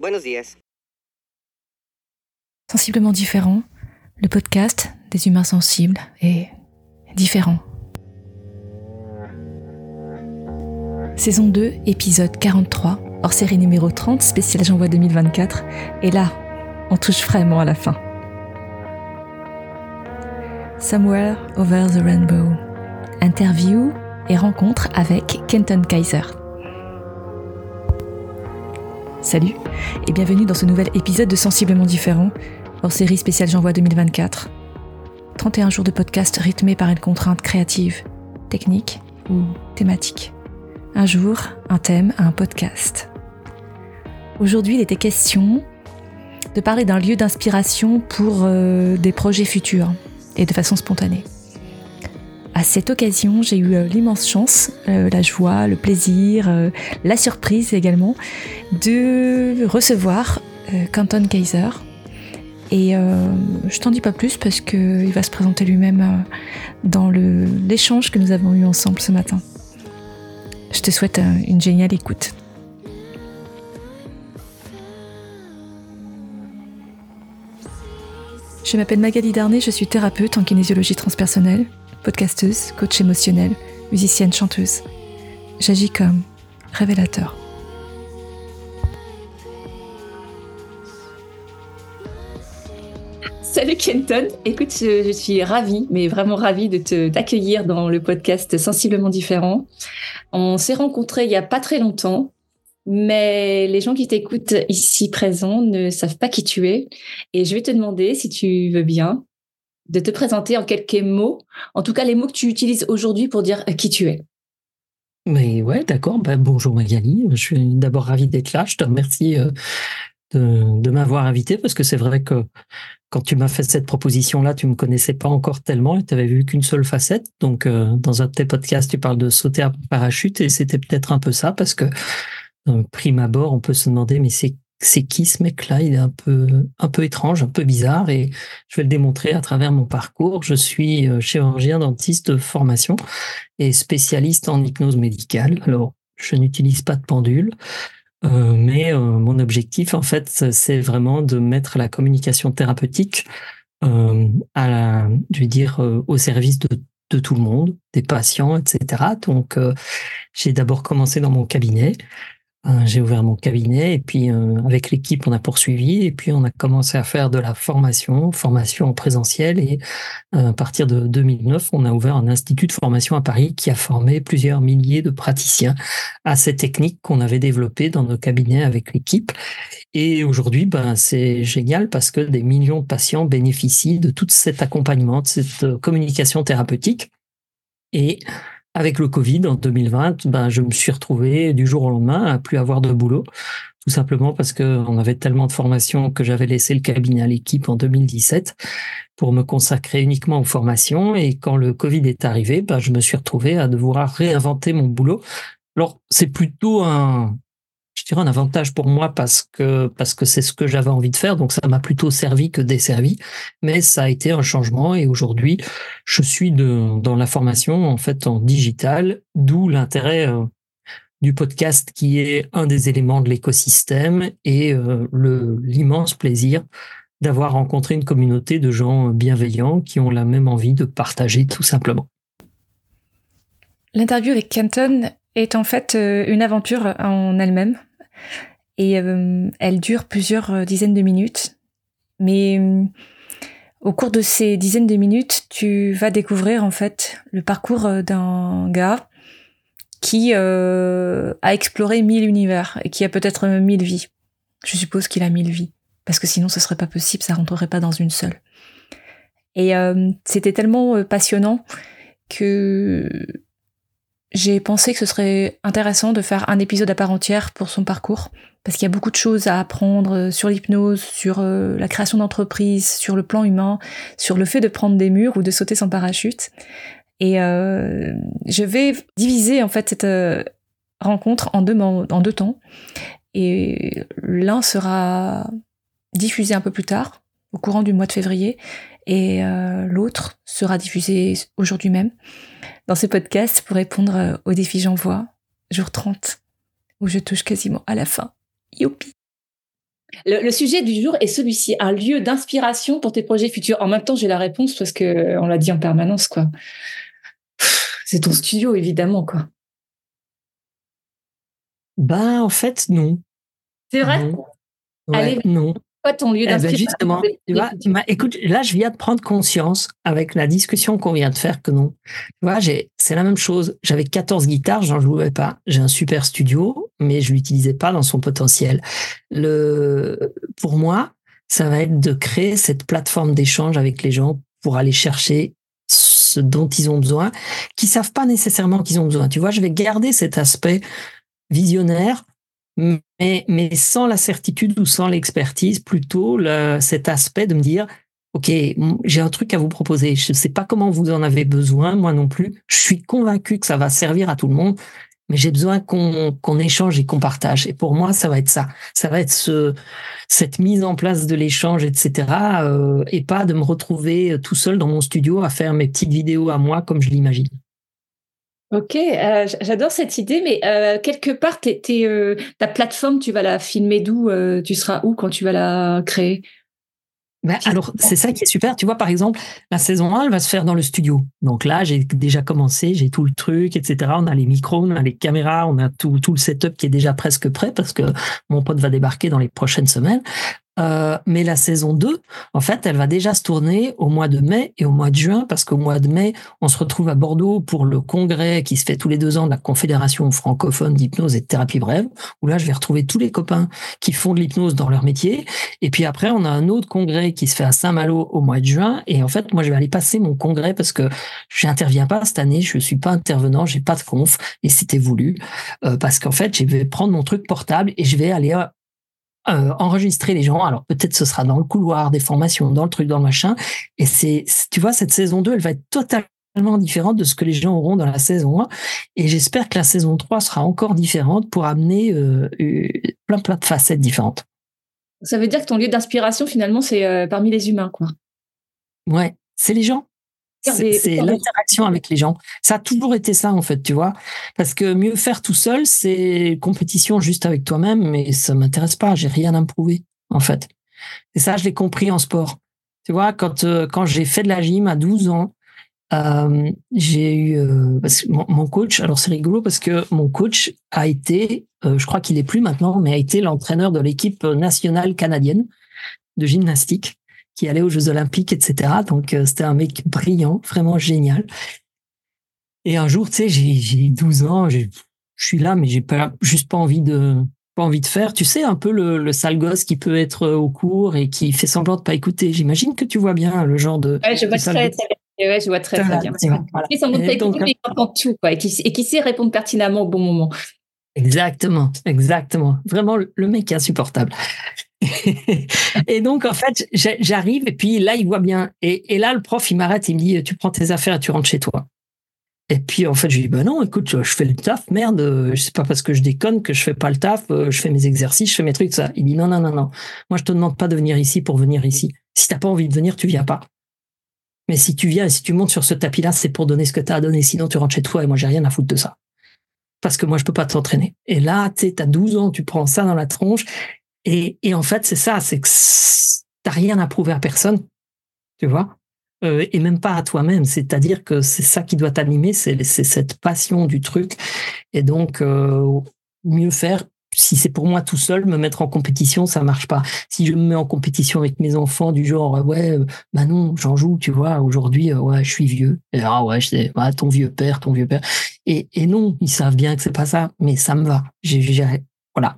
Buenos días. Sensiblement différent, le podcast des humains sensibles est différent. Saison 2, épisode 43, hors série numéro 30, spécial J'envoie 2024. Et là, on touche vraiment à la fin. Somewhere Over the Rainbow. Interview et rencontre avec Kenton Kaiser. Salut et bienvenue dans ce nouvel épisode de Sensiblement différent, hors série spéciale J'envoie 2024. 31 jours de podcast rythmés par une contrainte créative, technique ou thématique. Un jour, un thème, un podcast. Aujourd'hui, il était question de parler d'un lieu d'inspiration pour euh, des projets futurs et de façon spontanée. À cette occasion, j'ai eu euh, l'immense chance, euh, la joie, le plaisir, euh, la surprise également, de recevoir Canton Kaiser. Et je t'en dis pas plus parce qu'il va se présenter lui-même dans l'échange que nous avons eu ensemble ce matin. Je te souhaite une géniale écoute. Je m'appelle Magali Darnay, je suis thérapeute en kinésiologie transpersonnelle podcasteuse, coach émotionnel, musicienne, chanteuse. J'agis comme révélateur. Salut Kenton, écoute, je, suis ravie, mais vraiment ravie de te d'accueillir dans le podcast Sensiblement différent. On s'est rencontrés il n'y a pas très longtemps, mais les gens qui t'écoutent ici présents ne savent pas qui tu es, et je vais te demander si tu veux bien de te présenter en quelques mots, en tout cas les mots que tu utilises aujourd'hui pour dire euh, qui tu es. Mais ouais, d'accord. Bah, bonjour Magali. Je suis d'abord ravi d'être là. Je te remercie euh, de, m'avoir invité parce que c'est vrai que quand tu m'as fait cette proposition-là, tu me connaissais pas encore tellement et tu avais vu qu'une seule facette. Donc, euh, dans un de tes podcasts, tu parles de sauter à parachute et c'était peut-être un peu ça parce que, prime abord, on peut se demander, mais c'est c'est qui ce mec-là? Il est un peu, un peu étrange, un peu bizarre, et je vais le démontrer à travers mon parcours. Je suis euh, chirurgien dentiste de formation et spécialiste en hypnose médicale. Alors, je n'utilise pas de pendule, euh, mais euh, mon objectif, en fait, c'est vraiment de mettre la communication thérapeutique vais dire, au service de tout le monde, des patients, etc. Donc, j'ai d'abord commencé dans mon cabinet. Euh, j'ai ouvert mon cabinet et puis euh, avec l'équipe on a poursuivi et puis on a commencé à faire de la formation, formation en présentiel et euh, à partir de 2009 on a ouvert un institut de formation à Paris qui a formé plusieurs milliers de praticiens à ces techniques qu'on avait développées dans nos cabinets avec l'équipe. Et aujourd'hui ben c'est génial parce que des millions de patients bénéficient de tout cet accompagnement, de cette communication thérapeutique. Et avec le Covid en 2020, ben, je me suis retrouvé du jour au lendemain à plus avoir de boulot, tout simplement parce qu'on avait tellement de formations que j'avais laissé le cabinet à l'équipe en 2017 pour me consacrer uniquement aux formations. Et quand le Covid est arrivé, ben, je me suis retrouvé à devoir réinventer mon boulot. Alors, c'est plutôt un, je dirais un avantage pour moi parce que parce que c'est ce que j'avais envie de faire donc ça m'a plutôt servi que desservi mais ça a été un changement et aujourd'hui je suis dans la formation en fait en digital d'où l'intérêt euh, du podcast qui est un des éléments de l'écosystème et euh, l'immense plaisir d'avoir rencontré une communauté de gens bienveillants qui ont la même envie de partager tout simplement. L'interview avec Kenton est en fait euh, une aventure en elle-même et euh, elle dure plusieurs euh, dizaines de minutes. Mais au cours de ces dizaines de minutes, tu vas découvrir en fait le parcours d'un gars qui a exploré mille univers et qui a peut-être mille vies. Je suppose qu'il a mille vies parce que sinon ce serait pas possible, ça rentrerait pas dans une seule. Et c'était tellement passionnant que j'ai pensé que ce serait intéressant de faire un épisode à part entière pour son parcours, parce qu'il y a beaucoup de choses à apprendre euh, sur l'hypnose, sur euh, la création d'entreprise, sur le plan humain, sur le fait de prendre des murs ou de sauter sans parachute. Et euh, je vais diviser en fait cette rencontre en deux, en deux temps. Et l'un sera diffusé un peu plus tard, au courant du mois de février, et l'autre sera diffusé aujourd'hui même dans ce podcast pour répondre euh, au défi J'envoie, jour 30, où je touche quasiment à la fin. Youpi Le, sujet du jour est celui-ci, un lieu d'inspiration pour tes projets futurs. En même temps, j'ai la réponse parce que on l'a dit en permanence, quoi. C'est ton studio, évidemment, quoi. Ben, en fait, non. C'est vrai? Allez, non. Quoi ton lieu eh ben, d'inspiration justement, écoute, là, je viens de prendre conscience avec la discussion qu'on vient de faire que non. Tu vois, c'est la même chose. J'avais 14 guitares, j'en jouais pas. J'ai un super studio, mais je l'utilisais pas dans son potentiel. Le, pour moi, ça va être de créer cette plateforme d'échange avec les gens pour aller chercher ce dont ils ont besoin, qui savent pas nécessairement qu'ils ont besoin. Tu vois, je vais garder cet aspect visionnaire, mais, sans la certitude ou sans l'expertise, plutôt cet aspect de me dire, OK, j'ai un truc à vous proposer. Je ne sais pas comment vous en avez besoin, moi non plus. Je suis convaincu que ça va servir à tout le monde, mais j'ai besoin qu'on échange et qu'on partage. Et pour moi, ça va être ça. Ça va être ce, cette mise en place de l'échange, etc. Euh, et pas de me retrouver tout seul dans mon studio à faire mes petites vidéos à moi comme je l'imagine. Ok, euh, j'adore cette idée, mais euh, quelque part, euh, ta plateforme, tu vas la filmer d'où Tu seras où quand tu vas la créer? Bah, alors, c'est ça qui est super. Tu vois, par exemple, la saison 1, elle va se faire dans le studio. Donc là, j'ai déjà commencé, j'ai tout le truc, etc. On a les micros, on a les caméras, on a tout, tout le setup qui est déjà presque prêt parce que mon pote va débarquer dans les prochaines semaines. Euh, mais la saison 2, en fait, elle va déjà se tourner au mois de mai et au mois de juin, parce qu'au mois de mai, on se retrouve à Bordeaux pour le congrès qui se fait tous les deux ans de la Confédération francophone d'hypnose et de thérapie brève, où là, je vais retrouver tous les copains qui font de l'hypnose dans leur métier. Et puis après, on a un autre congrès qui se fait à Saint-Malo au mois de juin. Et en fait, moi, je vais aller passer mon congrès parce que je n'interviens pas cette année, je suis pas intervenant, j'ai pas de conf, et c'était voulu, euh, parce qu'en fait, je vais prendre mon truc portable et je vais aller euh, enregistrer les gens. Alors peut-être ce sera dans le couloir des formations, dans le truc, dans le machin. Et c'est, tu vois, cette saison 2, elle va être totalement différente de ce que les gens auront dans la saison 1. Et j'espère que la saison 3 sera encore différente pour amener euh, plein plein de facettes différentes. Ça veut dire que ton lieu d'inspiration, finalement, c'est euh, parmi les humains, quoi. Ouais, c'est les gens. C'est l'interaction avec les gens. Ça a toujours été ça, en fait, tu vois. Parce que mieux faire tout seul, c'est compétition juste avec toi-même, mais ça m'intéresse pas. J'ai rien à me prouver, en fait. Et ça, je l'ai compris en sport. Tu vois, quand, euh, quand j'ai fait de la gym à 12 ans, euh, j'ai eu euh, parce que mon, coach. Alors c'est rigolo parce que mon coach a été, je crois qu'il est plus maintenant, mais a été l'entraîneur de l'équipe nationale canadienne de gymnastique qui allait aux Jeux Olympiques, etc. Donc euh, c'était un mec brillant, vraiment génial. Et un jour, tu sais, j'ai 12 ans, je suis là, mais j'ai pas juste pas envie de pas envie de faire. Tu sais, un peu le, le sale gosse qui peut être au cours et qui fait semblant de pas écouter. J'imagine que tu vois bien le genre de. Ouais, je vois très, très bien. Ouais, je vois très, très bien. Il fait semblant de pas écouter, mais il entend tout, quoi, et qui, et qui sait répondre pertinemment au bon moment. Exactement, exactement. Vraiment, le mec est insupportable. et donc, en fait, j'arrive et puis là, il voit bien. Et, là, le prof, il m'arrête, il me dit, tu prends tes affaires et tu rentres chez toi. Et puis, en fait, je lui dis, bah non, écoute, je fais le taf, merde, je sais pas parce que je déconne que je fais pas le taf, euh, je fais mes exercices, je fais mes trucs, ça. Il dit, non, non, non, non. Moi, je te demande pas de venir ici pour venir ici. Si t'as pas envie de venir, tu viens pas. Mais si tu viens et si tu montes sur ce tapis-là, c'est pour donner ce que tu as à donner. Sinon, tu rentres chez toi et moi, j'ai rien à foutre de ça. Parce que moi, je peux pas t'entraîner. Et là, tu sais, t'as 12 ans, tu prends ça dans la tronche et, et en fait, c'est ça, c'est que t'as rien à prouver à personne, tu vois, euh, et même pas à toi-même. C'est-à-dire que c'est ça qui doit t'animer, c'est cette passion du truc. Et donc, euh, mieux faire. Si c'est pour moi tout seul, me mettre en compétition, ça marche pas. Si je me mets en compétition avec mes enfants du genre, ouais, bah non, j'en joue, tu vois, aujourd'hui, euh, ouais, je suis vieux. Et, ah ouais, je bah, ton vieux père, ton vieux père. Et, et non, ils savent bien que c'est pas ça, mais ça me va. J'ai, voilà,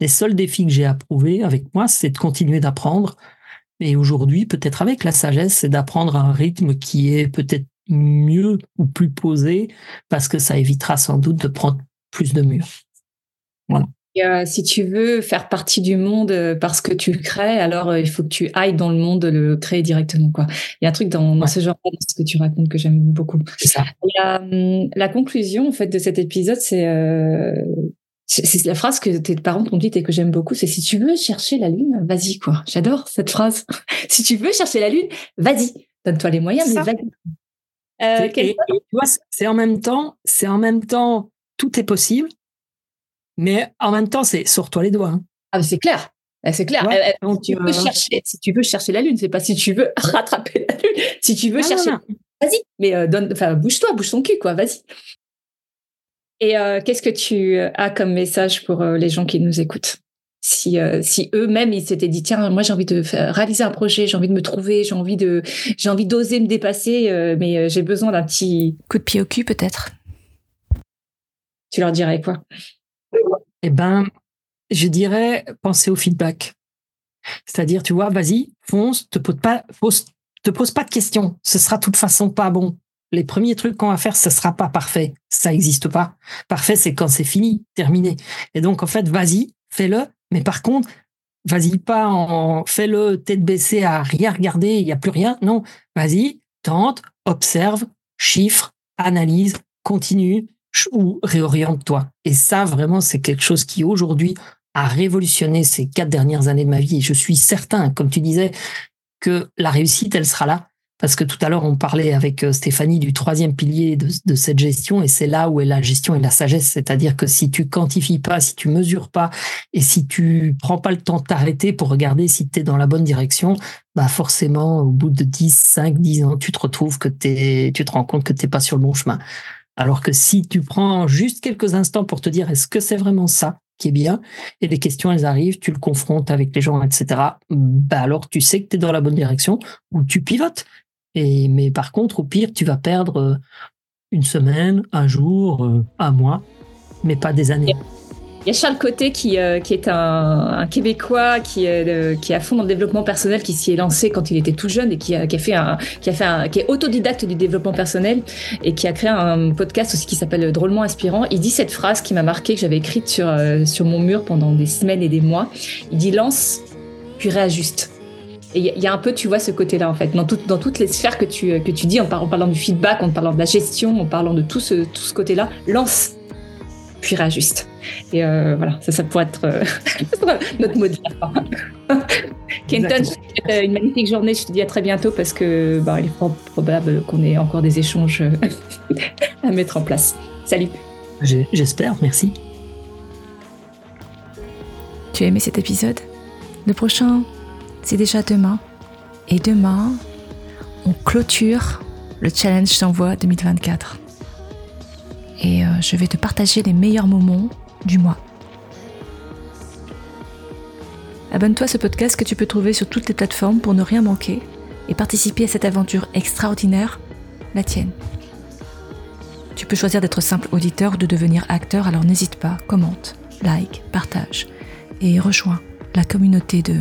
les seuls défis que j'ai approuvés avec moi, c'est de continuer d'apprendre. Et aujourd'hui, peut-être avec la sagesse, c'est d'apprendre un rythme qui est peut-être mieux ou plus posé, parce que ça évitera sans doute de prendre plus de murs. Voilà. Euh, si tu veux faire partie du monde euh, parce que tu le crées, alors euh, il faut que tu ailles dans le monde le créer directement. Quoi. Il y a un truc dans, ce genre de ce que tu racontes que j'aime beaucoup. Ça. La, la, conclusion en fait de cet épisode, c'est c'est la phrase que tes parents t'ont dit et que j'aime beaucoup, c'est si tu veux chercher la lune, vas-y quoi. J'adore cette phrase. si tu veux chercher la lune, vas-y. Donne-toi les moyens, mais vas-y. Euh, c'est en même temps, c'est en même temps, tout est possible, mais en même temps, c'est sors-toi les doigts. Hein. Ah, c'est clair. Eh, c'est clair. Eh, eh, tu veux chercher, si tu veux chercher la lune, c'est pas si tu veux rattraper la lune. Si tu veux chercher, vas-y. Mais euh, donne, enfin, bouge-toi, bouge ton cul, quoi. Vas-y. Et euh, qu'est-ce que tu as comme message pour euh, les gens qui nous écoutent? Si, si eux-mêmes ils s'étaient dit tiens moi j'ai envie de faire, réaliser un projet j'ai envie de me trouver j'ai envie de j'ai envie d'oser me dépasser mais j'ai besoin d'un petit coup de pied au cul peut-être. Tu leur dirais quoi? Eh ben je dirais penser au feedback. C'est-à-dire tu vois vas-y fonce te pose pas te pose pas de questions. Ce sera de toute façon pas bon les premiers trucs qu'on va faire, ce sera pas parfait. Ça n'existe pas. Parfait, c'est quand c'est fini, terminé. Et donc, en fait, vas-y, fais-le. Mais par contre, vas-y pas en fais-le tête baissée à rien regarder, il n'y a plus rien. Non, vas-y, tente, observe, chiffre, analyse, continue ou réoriente-toi. Et ça, vraiment, c'est quelque chose qui aujourd'hui a révolutionné ces quatre dernières années de ma vie. Et je suis certain, comme tu disais, que la réussite, elle sera là parce que tout à l'heure, on parlait avec euh, Stéphanie du troisième pilier de, cette gestion, et c'est là où est la gestion et la sagesse. C'est-à-dire que si tu quantifies pas, si tu mesures pas, et si tu prends pas le temps de t'arrêter pour regarder si tu es dans la bonne direction, bah forcément, au bout de 10, 5, 10 ans, tu te retrouves que tu te rends compte que tu n'es pas sur le bon chemin. Alors que si tu prends juste quelques instants pour te dire est-ce que c'est vraiment ça qui est bien, et les questions, elles arrivent, tu le confrontes avec les gens, etc., bah alors tu sais que tu es dans la bonne direction, ou tu pivotes. Et, mais par contre, au pire, tu vas perdre euh, une semaine, un jour, euh, un mois, mais pas des années. Il y a Charles Côté qui, euh, qui est un, Québécois qui est, qui est à fond dans le développement personnel, qui s'y est lancé quand il était tout jeune et qui a fait un, qui a fait un, qui est autodidacte du développement personnel et qui a créé un podcast aussi qui s'appelle Drôlement inspirant. Il dit cette phrase qui m'a marqué que j'avais écrite sur sur mon mur pendant des semaines et des mois. Il dit lance puis réajuste. Et il y, a un peu, tu vois, ce côté-là, en fait, dans, dans toutes les sphères que tu, que tu dis, en, parlant du feedback, en parlant de la gestion, en parlant de tout ce, tout ce côté-là, lance, puis réajuste. Et euh, voilà, ça, ça pourrait être euh, notre mot de la fin. Kenton, une magnifique journée. Je te dis à très bientôt parce que bah, il est probable qu'on ait encore des échanges à mettre en place. Salut. J'espère, merci. Tu as aimé cet épisode? Le prochain c'est déjà demain. Et demain, on clôture le challenge d'envoi 2024. Et euh, je vais te partager les meilleurs moments du mois. Abonne-toi à ce podcast que tu peux trouver sur toutes les plateformes pour ne rien manquer et participer à cette aventure extraordinaire, la tienne. Tu peux choisir d'être simple auditeur ou de devenir acteur, alors n'hésite pas, commente, like, partage et rejoins la communauté de